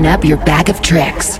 open up your bag of tricks.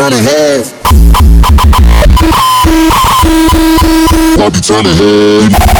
turn it head. Bobby turn it head.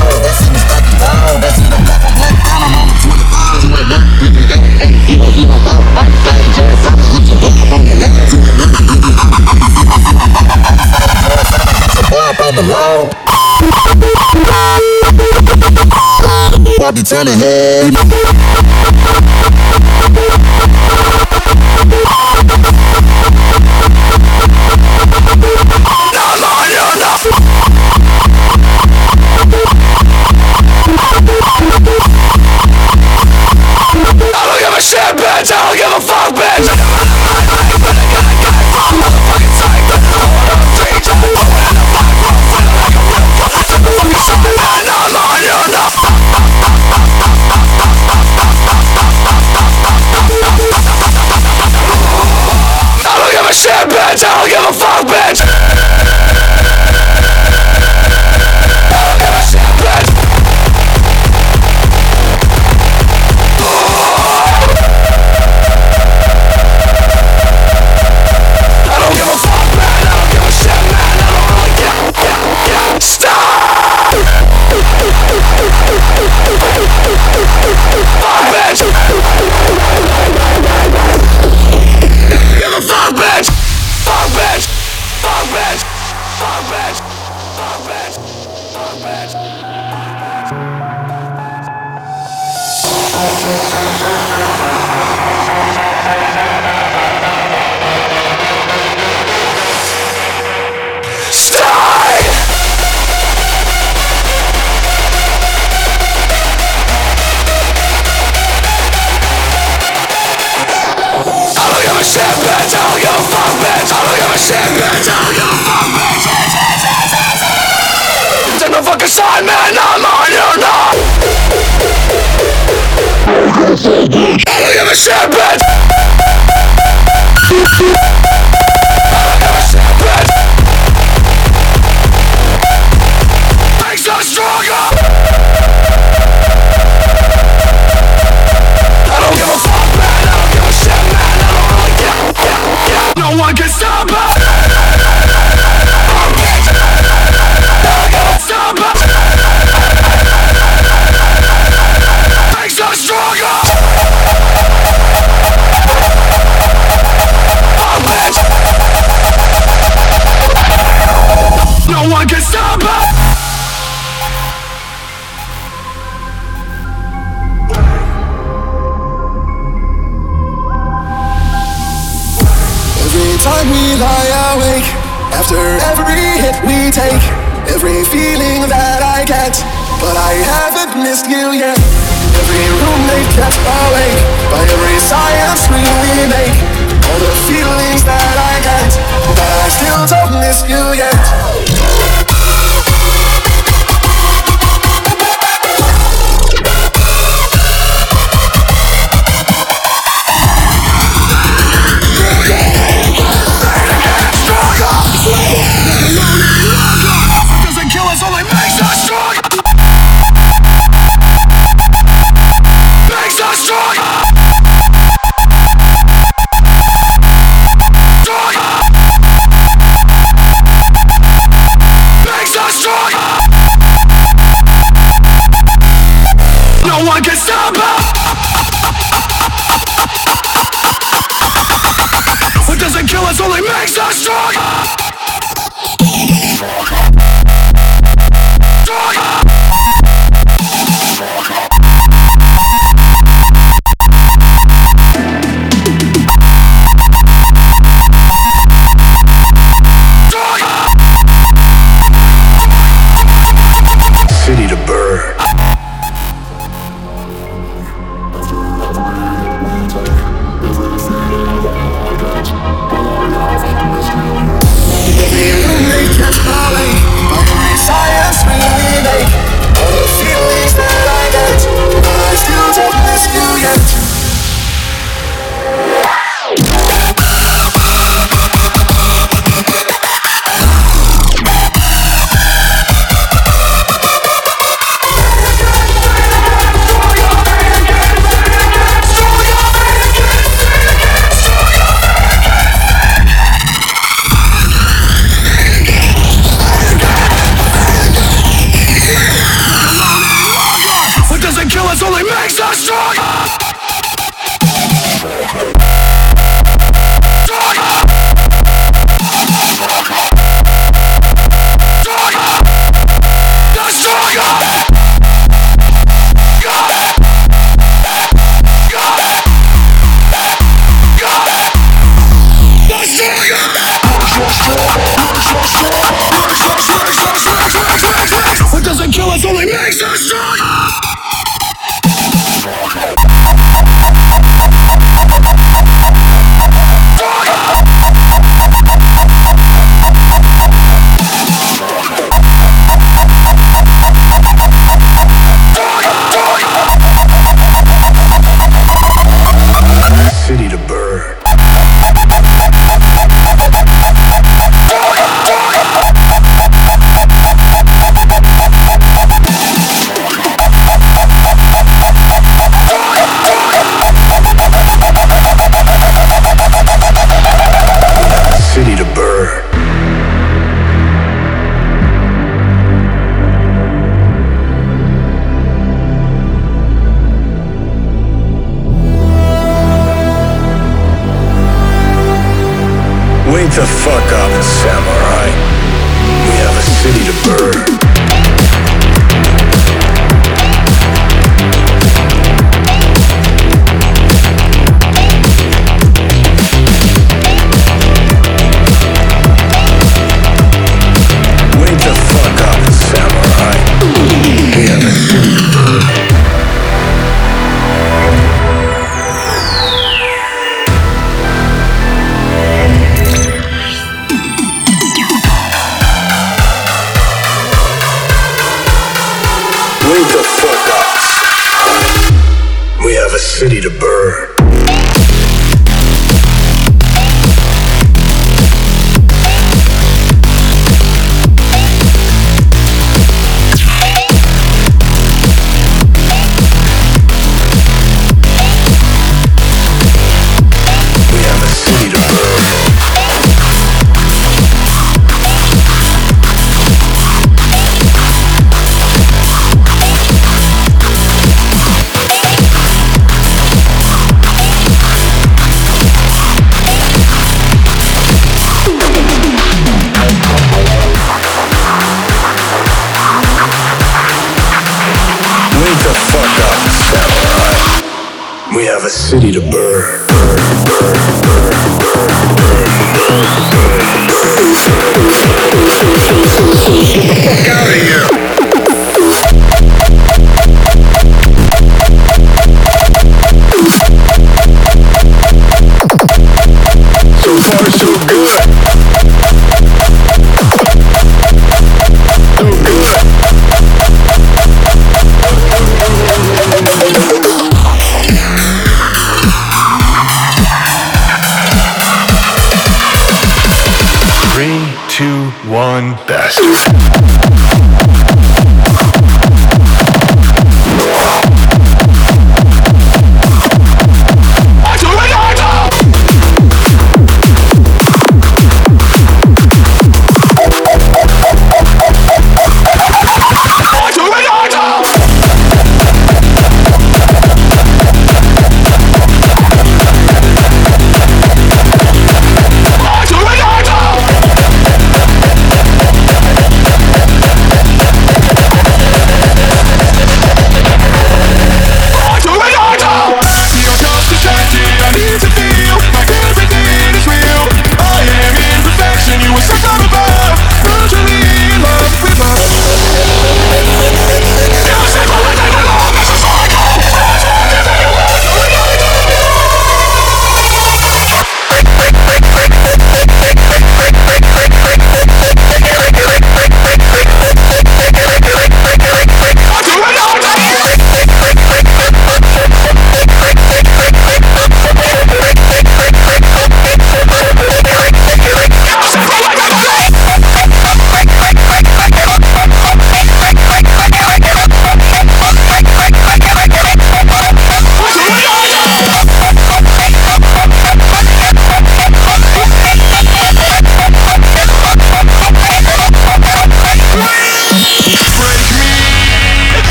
up be Bobby Tannehill. bitch! I don't give a fuck, bitch!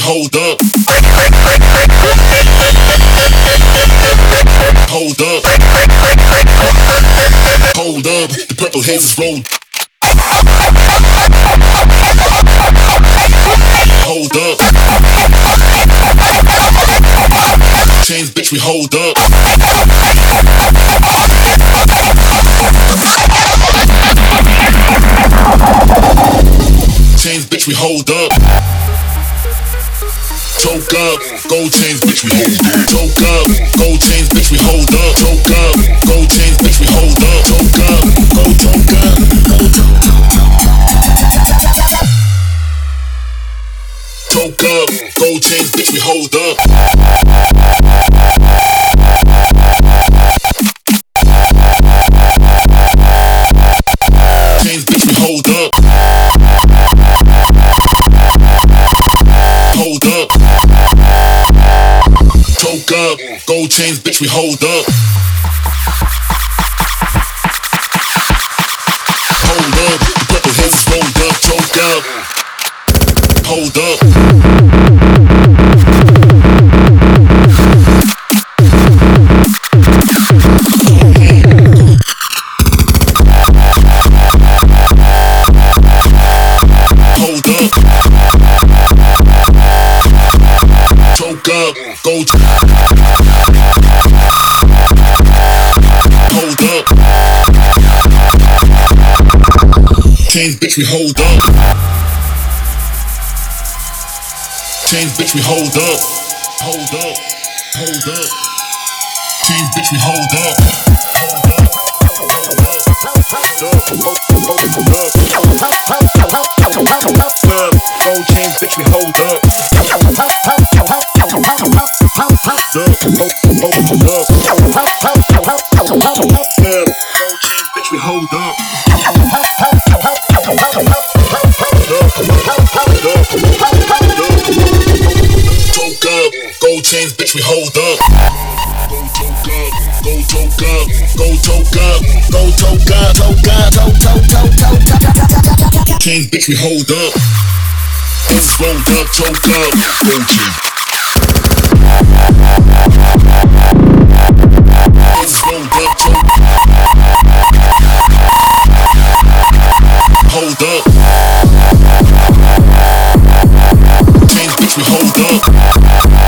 hold up. Hold up. Hold up. The purple haze is rolled. Hold up. Chains, bitch, we hold up. Chains, bitch, we hold up. Change. Hold up, the purple hands rolled up, choke up. Hold up. Chains, bitch, we hold up. Chains, bitch, we hold up. Hold up. Hold up. Chains, bitch, we hold up. Hold up. Gold chains, bitch, we hold up. Gold chains, bitch, we hold up. Chains, bitch, we hold up. Go choke up, go choke up, go choke up, go choke up, choke up, choke, choke, choke, choke, choke, choke, choke. Chains, bitch, we hold up. Hands rolled up, choke up, gold chain. Hands rolled up, choke. Hold up. Chains, bitch, we hold up.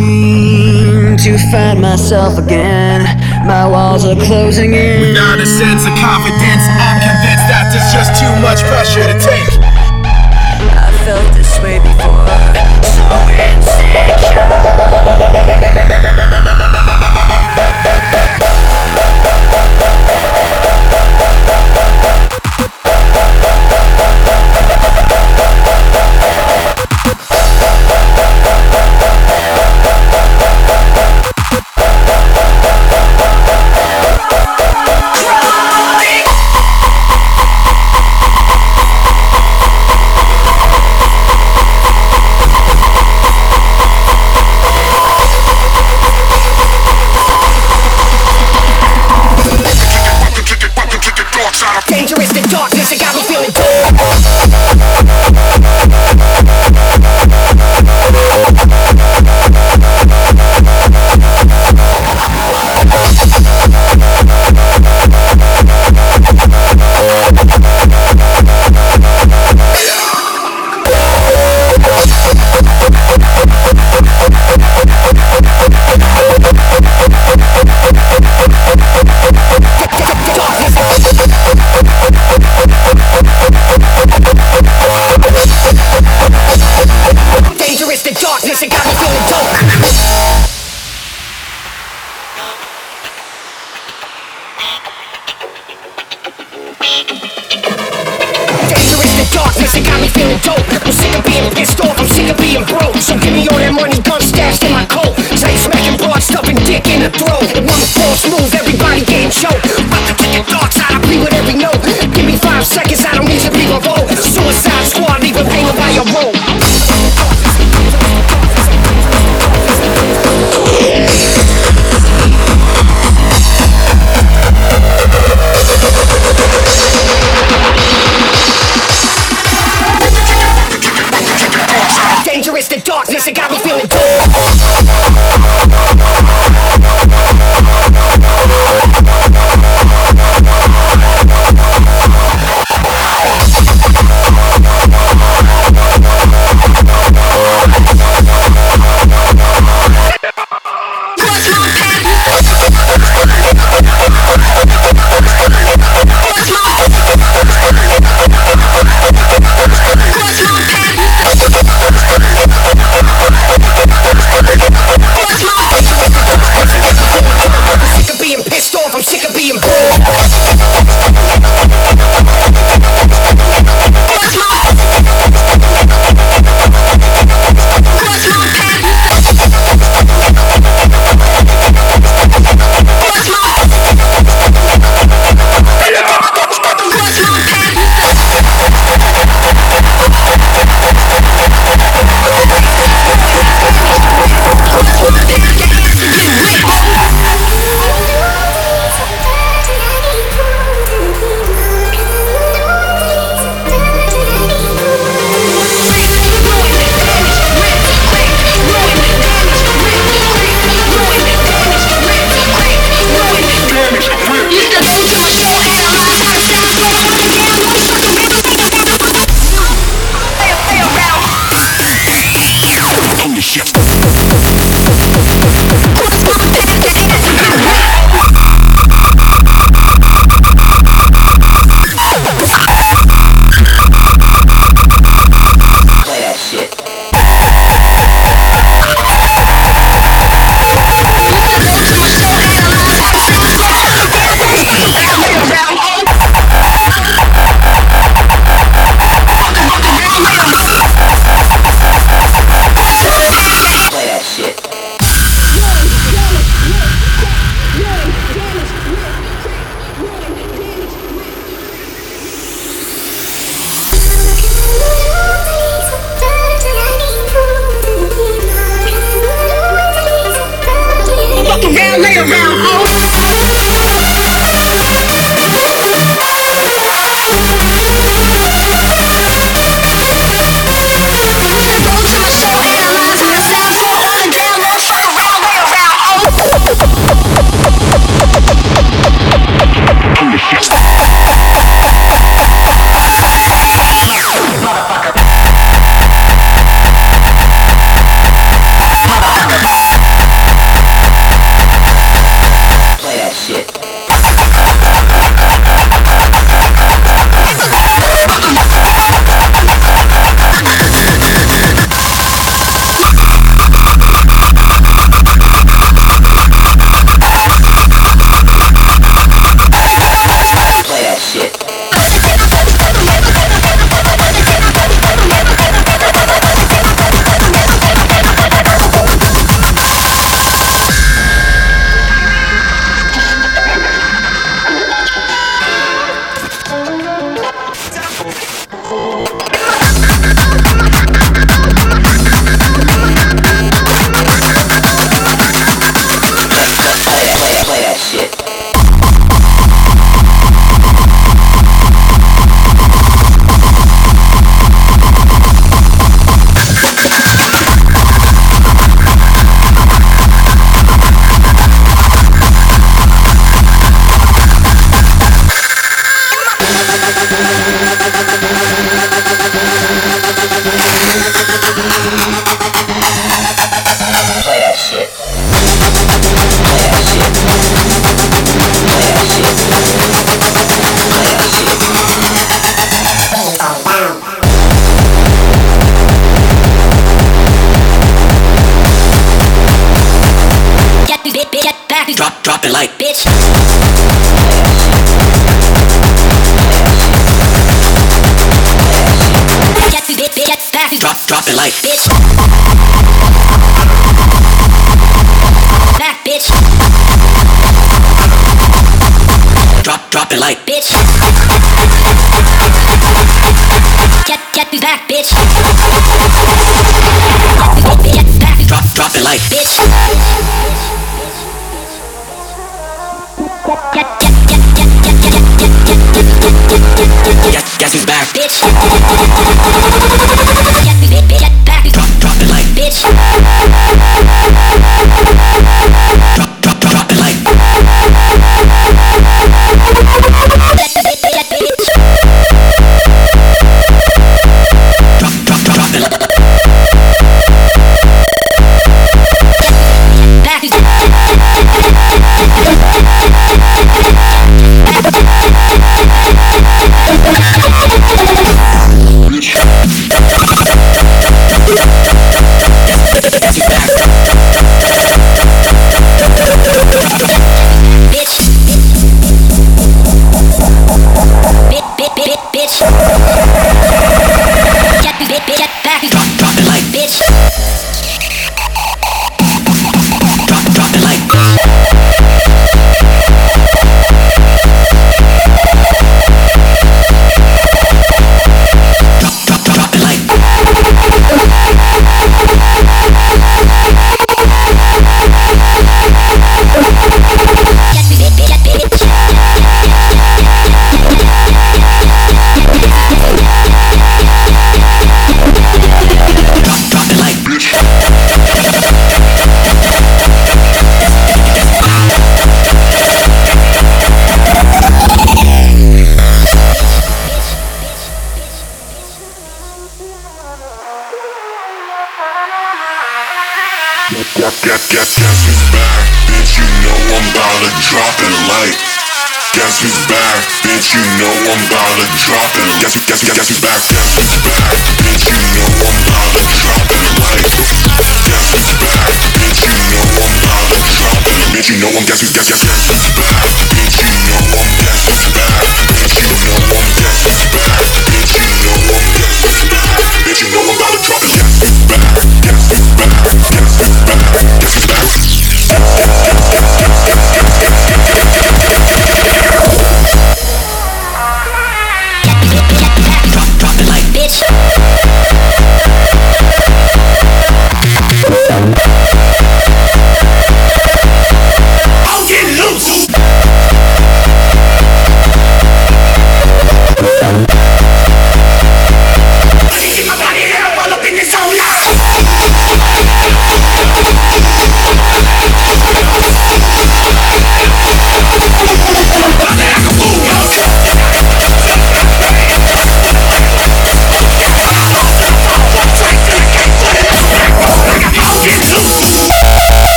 seem to find myself again. My walls are closing in. Without a sense of confidence, I'm convinced that there's just too much pressure to take. I felt this way before, so insecure.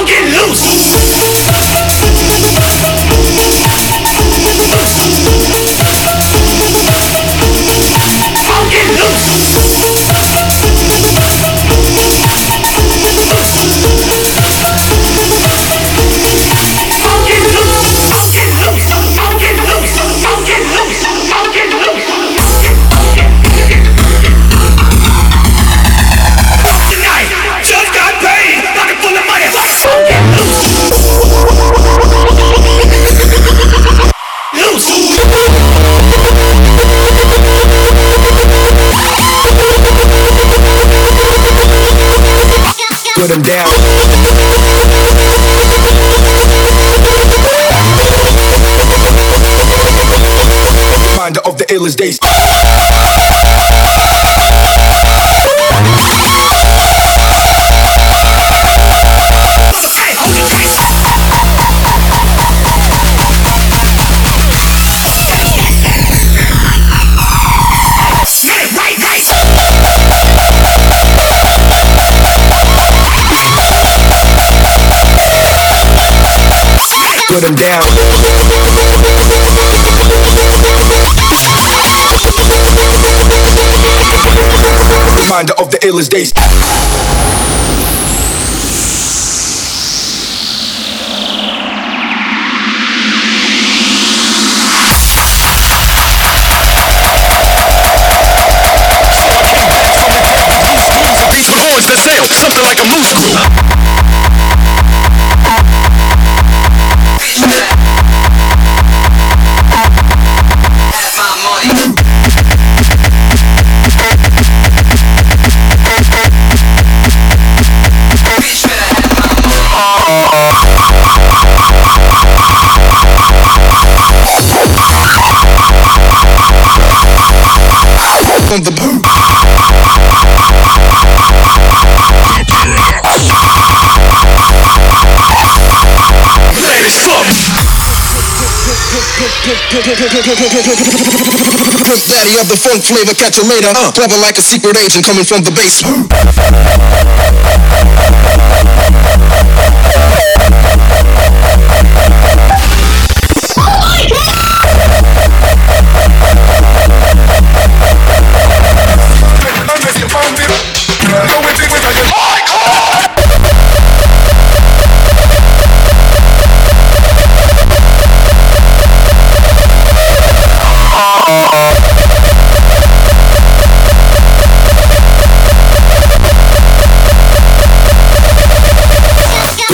I'll get loose. Put him down. Reminder of the illest days. Illest days. On the boom. Man, it's fucked. Daddy of the funk flavor, catch you later. Uh, clever like a secret agent coming from the base.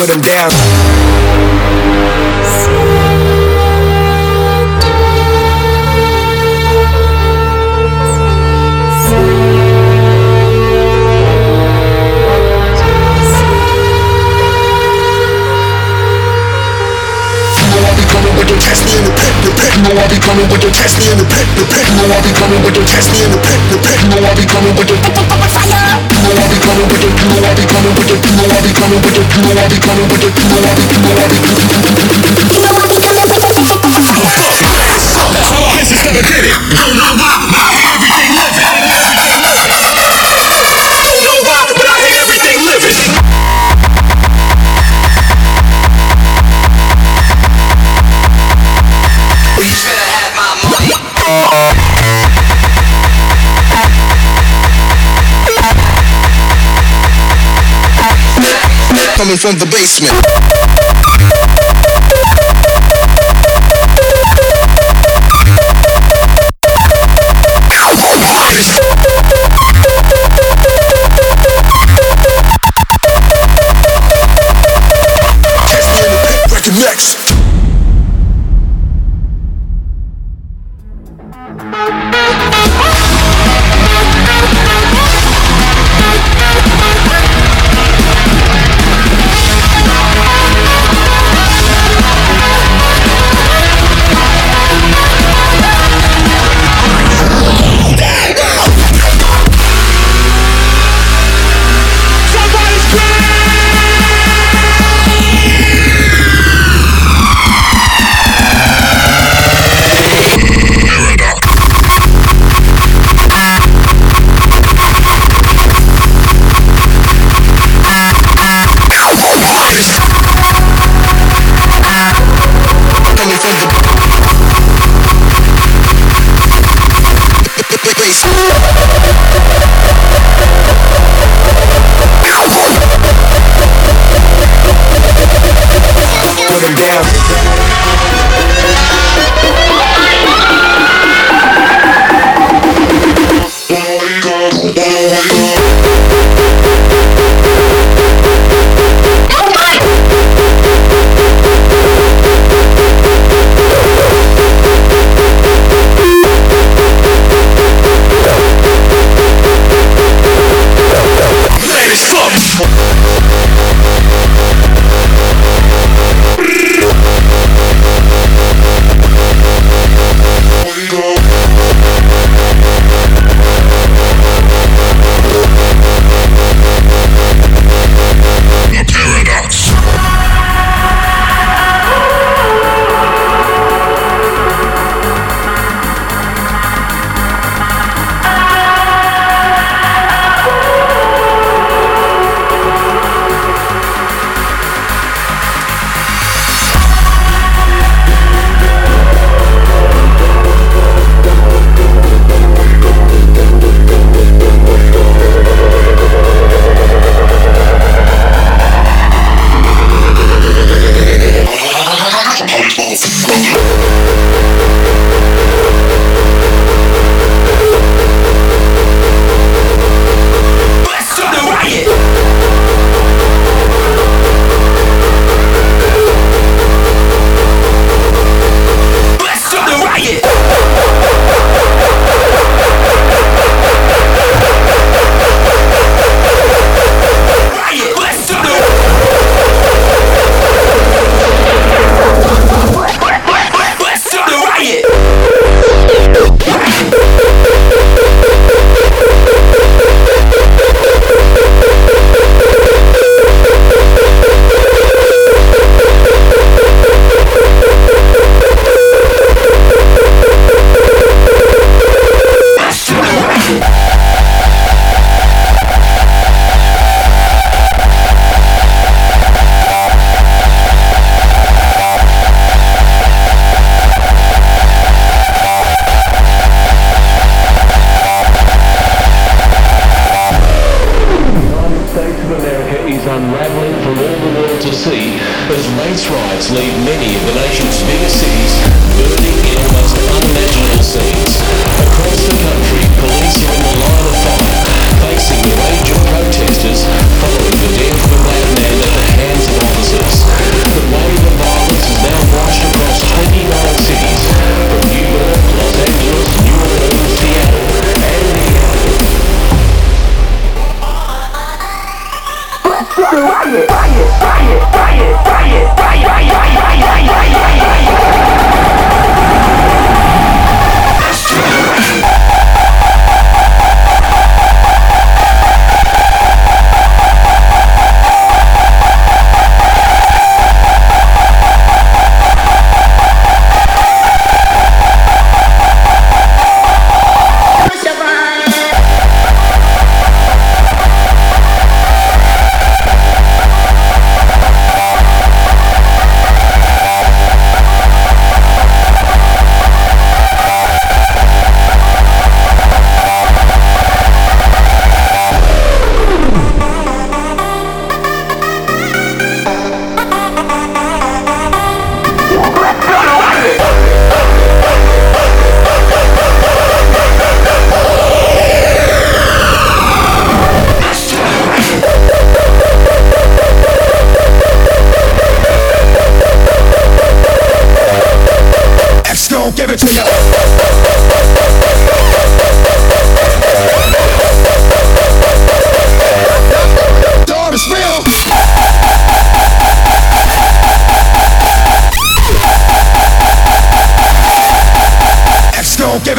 Put him down. test me in the pit, the pit. Know I be coming with the test me in the pit, the pit. Know I be coming with the test coming with the, Coming from the basement.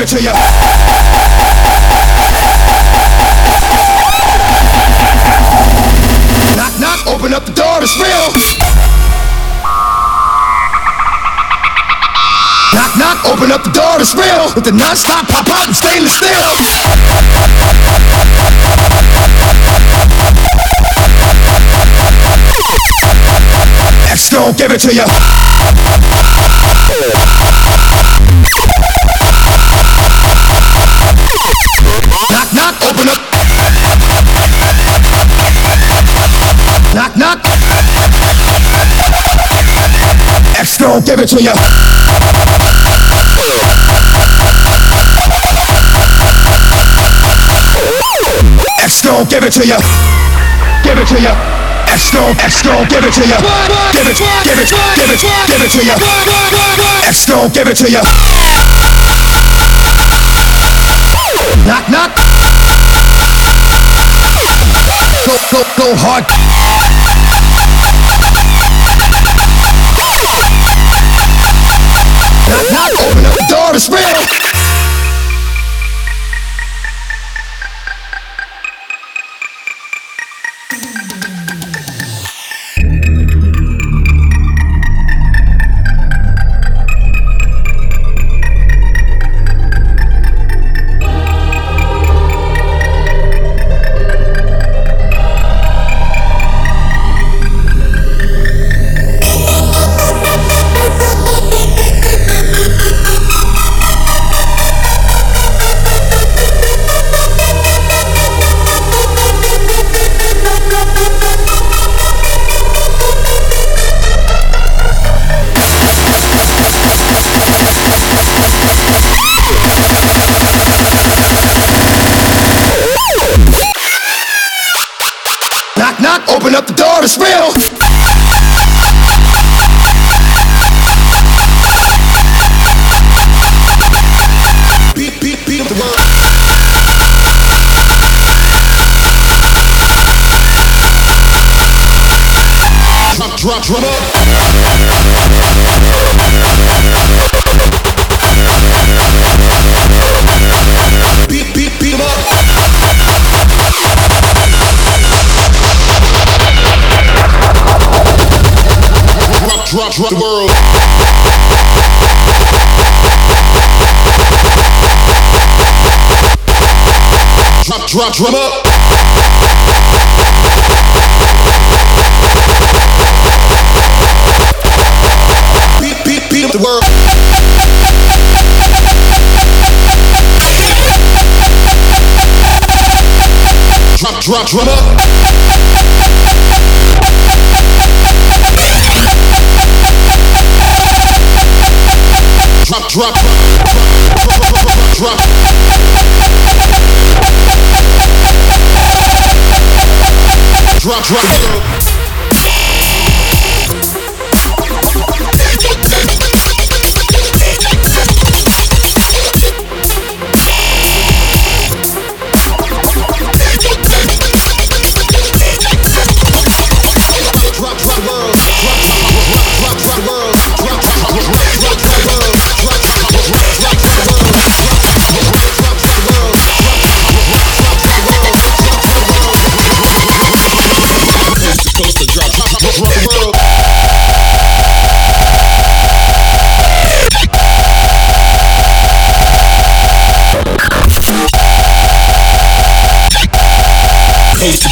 It to you. Knock, knock, open up the door, it's real. Knock, knock, open up the door, it's real. With the non-stop pop out and stainless steel. X gon' give it to you. Gon' give it to you. X gon' give it to you. Give it to you. X gon' X gon' give it to you. Give it, give it, give it, give it to you. X gon' give it to you. Knock, knock. Go, go, go hard. The door, my drum up. Beat, beat, beat up the world. Drop, drop, drum up. Drop, drop, drop, drop, drop. drop. Drop, drop.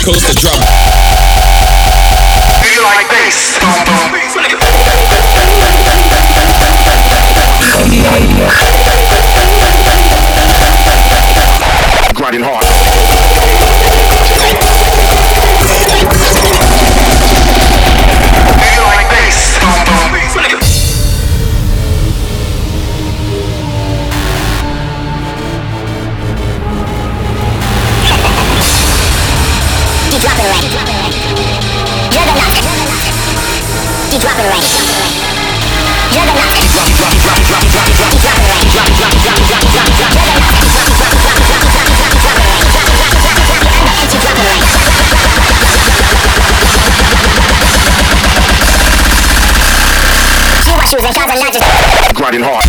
Coast to drop. riding hard.